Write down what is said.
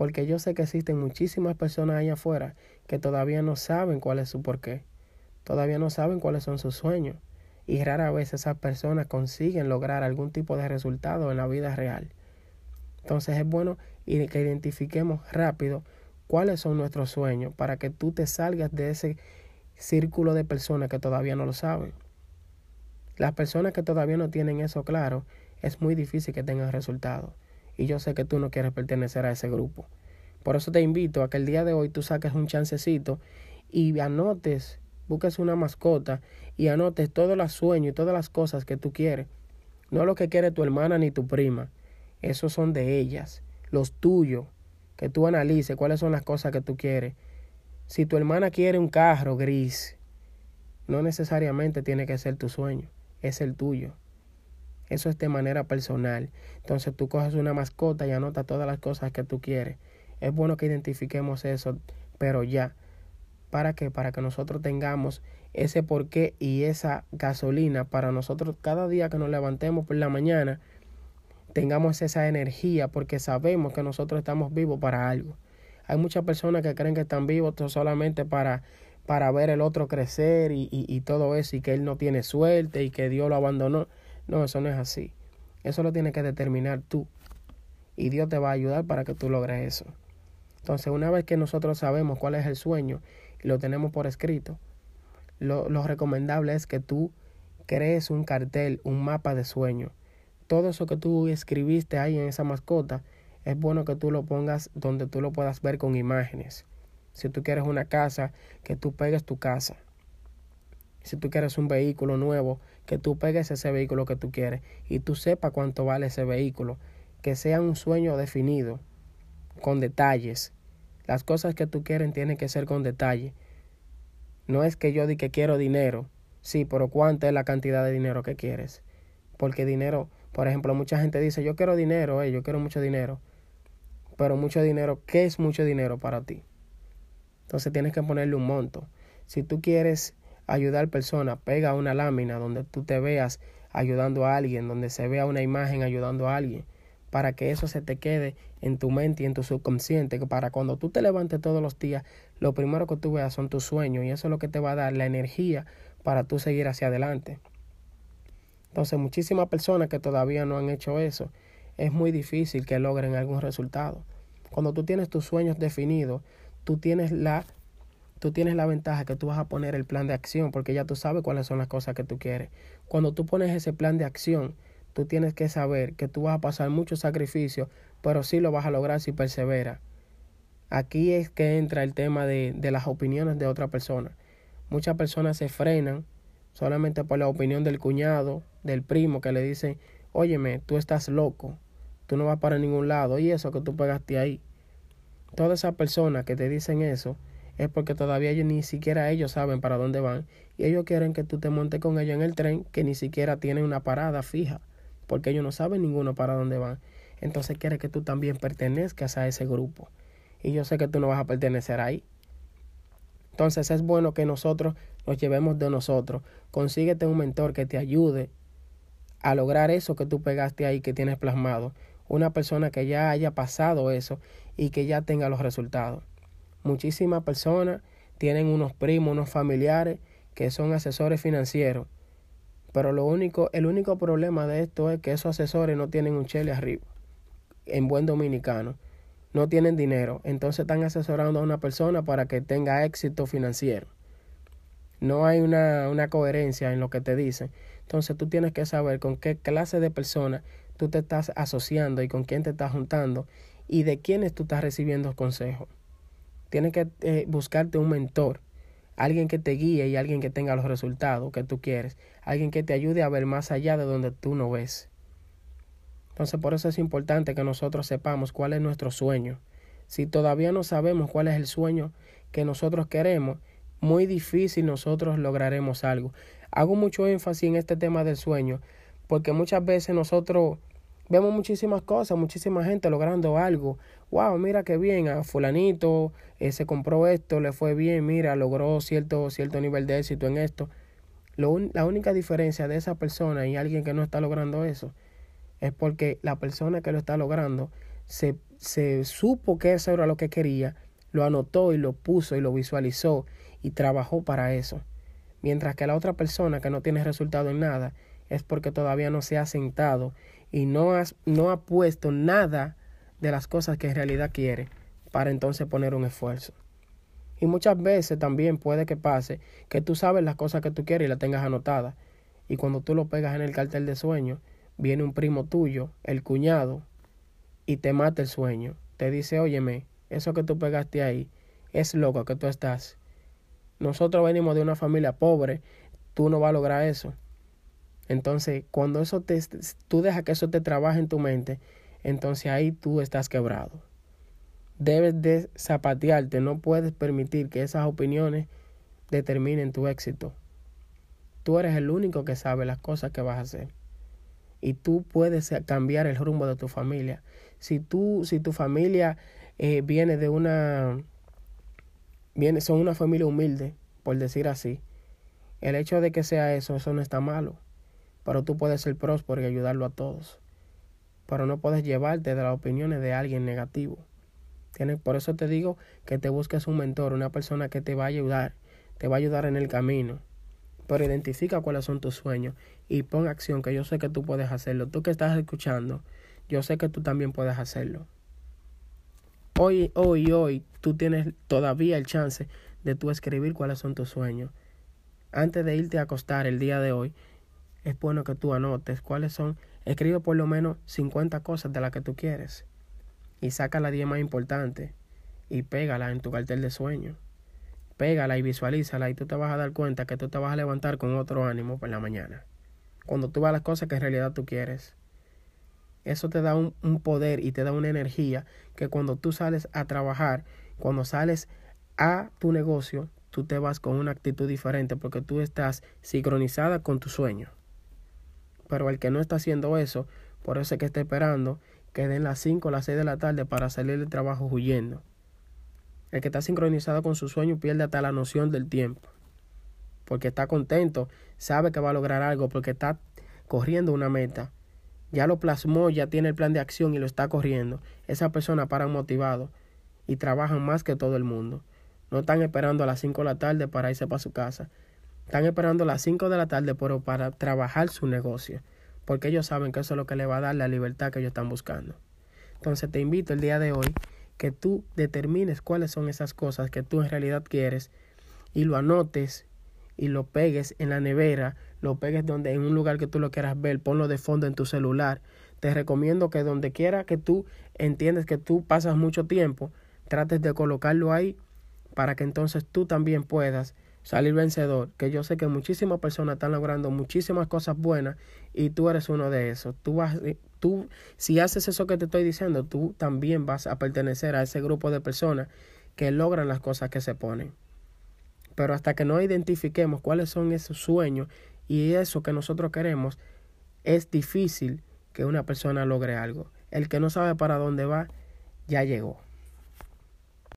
Porque yo sé que existen muchísimas personas allá afuera que todavía no saben cuál es su porqué, todavía no saben cuáles son sus sueños. Y rara vez esas personas consiguen lograr algún tipo de resultado en la vida real. Entonces es bueno que identifiquemos rápido cuáles son nuestros sueños para que tú te salgas de ese círculo de personas que todavía no lo saben. Las personas que todavía no tienen eso claro, es muy difícil que tengan resultados. Y yo sé que tú no quieres pertenecer a ese grupo. Por eso te invito a que el día de hoy tú saques un chancecito y anotes, busques una mascota y anotes todos los sueños y todas las cosas que tú quieres. No lo que quiere tu hermana ni tu prima. Esos son de ellas. Los tuyos. Que tú analices cuáles son las cosas que tú quieres. Si tu hermana quiere un carro gris, no necesariamente tiene que ser tu sueño. Es el tuyo. Eso es de manera personal. Entonces tú coges una mascota y anotas todas las cosas que tú quieres. Es bueno que identifiquemos eso, pero ya. ¿Para qué? Para que nosotros tengamos ese porqué y esa gasolina para nosotros cada día que nos levantemos por la mañana tengamos esa energía porque sabemos que nosotros estamos vivos para algo. Hay muchas personas que creen que están vivos solamente para, para ver el otro crecer y, y, y todo eso y que él no tiene suerte y que Dios lo abandonó. No, eso no es así. Eso lo tienes que determinar tú. Y Dios te va a ayudar para que tú logres eso. Entonces, una vez que nosotros sabemos cuál es el sueño y lo tenemos por escrito, lo, lo recomendable es que tú crees un cartel, un mapa de sueño. Todo eso que tú escribiste ahí en esa mascota, es bueno que tú lo pongas donde tú lo puedas ver con imágenes. Si tú quieres una casa, que tú pegues tu casa. Si tú quieres un vehículo nuevo, que tú pegues ese vehículo que tú quieres y tú sepas cuánto vale ese vehículo. Que sea un sueño definido, con detalles. Las cosas que tú quieres tienen que ser con detalle. No es que yo diga que quiero dinero. Sí, pero ¿cuánta es la cantidad de dinero que quieres? Porque dinero, por ejemplo, mucha gente dice, yo quiero dinero, eh, yo quiero mucho dinero. Pero mucho dinero, ¿qué es mucho dinero para ti? Entonces tienes que ponerle un monto. Si tú quieres ayudar personas, pega una lámina donde tú te veas ayudando a alguien, donde se vea una imagen ayudando a alguien, para que eso se te quede en tu mente y en tu subconsciente, que para cuando tú te levantes todos los días, lo primero que tú veas son tus sueños y eso es lo que te va a dar la energía para tú seguir hacia adelante. Entonces, muchísimas personas que todavía no han hecho eso, es muy difícil que logren algún resultado. Cuando tú tienes tus sueños definidos, tú tienes la tú tienes la ventaja que tú vas a poner el plan de acción porque ya tú sabes cuáles son las cosas que tú quieres. Cuando tú pones ese plan de acción, tú tienes que saber que tú vas a pasar muchos sacrificios, pero sí lo vas a lograr si perseveras. Aquí es que entra el tema de, de las opiniones de otra persona. Muchas personas se frenan solamente por la opinión del cuñado, del primo, que le dicen, óyeme, tú estás loco, tú no vas para ningún lado, y eso que tú pegaste ahí. Todas esas personas que te dicen eso, es porque todavía ellos, ni siquiera ellos saben para dónde van y ellos quieren que tú te montes con ellos en el tren que ni siquiera tiene una parada fija porque ellos no saben ninguno para dónde van. Entonces quiere que tú también pertenezcas a ese grupo y yo sé que tú no vas a pertenecer ahí. Entonces es bueno que nosotros nos llevemos de nosotros. Consíguete un mentor que te ayude a lograr eso que tú pegaste ahí, que tienes plasmado. Una persona que ya haya pasado eso y que ya tenga los resultados. Muchísimas personas tienen unos primos, unos familiares que son asesores financieros. Pero lo único, el único problema de esto es que esos asesores no tienen un chele arriba, en buen dominicano. No tienen dinero. Entonces están asesorando a una persona para que tenga éxito financiero. No hay una, una coherencia en lo que te dicen. Entonces tú tienes que saber con qué clase de persona tú te estás asociando y con quién te estás juntando y de quiénes tú estás recibiendo consejos. Tienes que eh, buscarte un mentor, alguien que te guíe y alguien que tenga los resultados que tú quieres, alguien que te ayude a ver más allá de donde tú no ves. Entonces por eso es importante que nosotros sepamos cuál es nuestro sueño. Si todavía no sabemos cuál es el sueño que nosotros queremos, muy difícil nosotros lograremos algo. Hago mucho énfasis en este tema del sueño, porque muchas veces nosotros vemos muchísimas cosas, muchísima gente logrando algo. Wow, mira qué bien, a fulanito eh, se compró esto, le fue bien, mira, logró cierto, cierto nivel de éxito en esto. Lo la única diferencia de esa persona y alguien que no está logrando eso es porque la persona que lo está logrando se, se supo que eso era lo que quería, lo anotó y lo puso y lo visualizó y trabajó para eso. Mientras que la otra persona que no tiene resultado en nada es porque todavía no se ha sentado y no, has, no ha puesto nada de las cosas que en realidad quiere para entonces poner un esfuerzo. Y muchas veces también puede que pase que tú sabes las cosas que tú quieres y las tengas anotadas. Y cuando tú lo pegas en el cartel de sueño, viene un primo tuyo, el cuñado, y te mata el sueño. Te dice, óyeme, eso que tú pegaste ahí es loco que tú estás. Nosotros venimos de una familia pobre, tú no vas a lograr eso. Entonces, cuando eso te, tú dejas que eso te trabaje en tu mente, entonces ahí tú estás quebrado debes de zapatearte, no puedes permitir que esas opiniones determinen tu éxito. Tú eres el único que sabe las cosas que vas a hacer. Y tú puedes cambiar el rumbo de tu familia. Si tú, si tu familia eh, viene de una, viene, son una familia humilde, por decir así, el hecho de que sea eso, eso no está malo. Pero tú puedes ser próspero y ayudarlo a todos. Pero no puedes llevarte de las opiniones de alguien negativo por eso te digo que te busques un mentor, una persona que te va a ayudar, te va a ayudar en el camino. Pero identifica cuáles son tus sueños y pon acción, que yo sé que tú puedes hacerlo. Tú que estás escuchando, yo sé que tú también puedes hacerlo. Hoy, hoy, hoy, tú tienes todavía el chance de tú escribir cuáles son tus sueños. Antes de irte a acostar el día de hoy, es bueno que tú anotes cuáles son. Escribe por lo menos 50 cosas de las que tú quieres y saca la 10 más importante y pégala en tu cartel de sueño. Pégala y visualízala y tú te vas a dar cuenta que tú te vas a levantar con otro ánimo por la mañana. Cuando tú vas las cosas que en realidad tú quieres. Eso te da un, un poder y te da una energía que cuando tú sales a trabajar, cuando sales a tu negocio, tú te vas con una actitud diferente porque tú estás sincronizada con tu sueño. Pero el que no está haciendo eso, por eso es que está esperando que den las 5 o las 6 de la tarde para salir del trabajo huyendo. El que está sincronizado con su sueño pierde hasta la noción del tiempo. Porque está contento, sabe que va a lograr algo, porque está corriendo una meta. Ya lo plasmó, ya tiene el plan de acción y lo está corriendo. Esa persona para motivado y trabajan más que todo el mundo. No están esperando a las 5 de la tarde para irse para su casa. Están esperando las 5 de la tarde para trabajar su negocio porque ellos saben que eso es lo que le va a dar la libertad que ellos están buscando. Entonces te invito el día de hoy que tú determines cuáles son esas cosas que tú en realidad quieres y lo anotes y lo pegues en la nevera, lo pegues donde en un lugar que tú lo quieras ver, ponlo de fondo en tu celular. Te recomiendo que donde quiera que tú entiendes que tú pasas mucho tiempo, trates de colocarlo ahí para que entonces tú también puedas salir vencedor, que yo sé que muchísimas personas están logrando muchísimas cosas buenas y tú eres uno de esos. Tú vas, eh, tú, si haces eso que te estoy diciendo, tú también vas a pertenecer a ese grupo de personas que logran las cosas que se ponen. Pero hasta que no identifiquemos cuáles son esos sueños y eso que nosotros queremos, es difícil que una persona logre algo. El que no sabe para dónde va, ya llegó.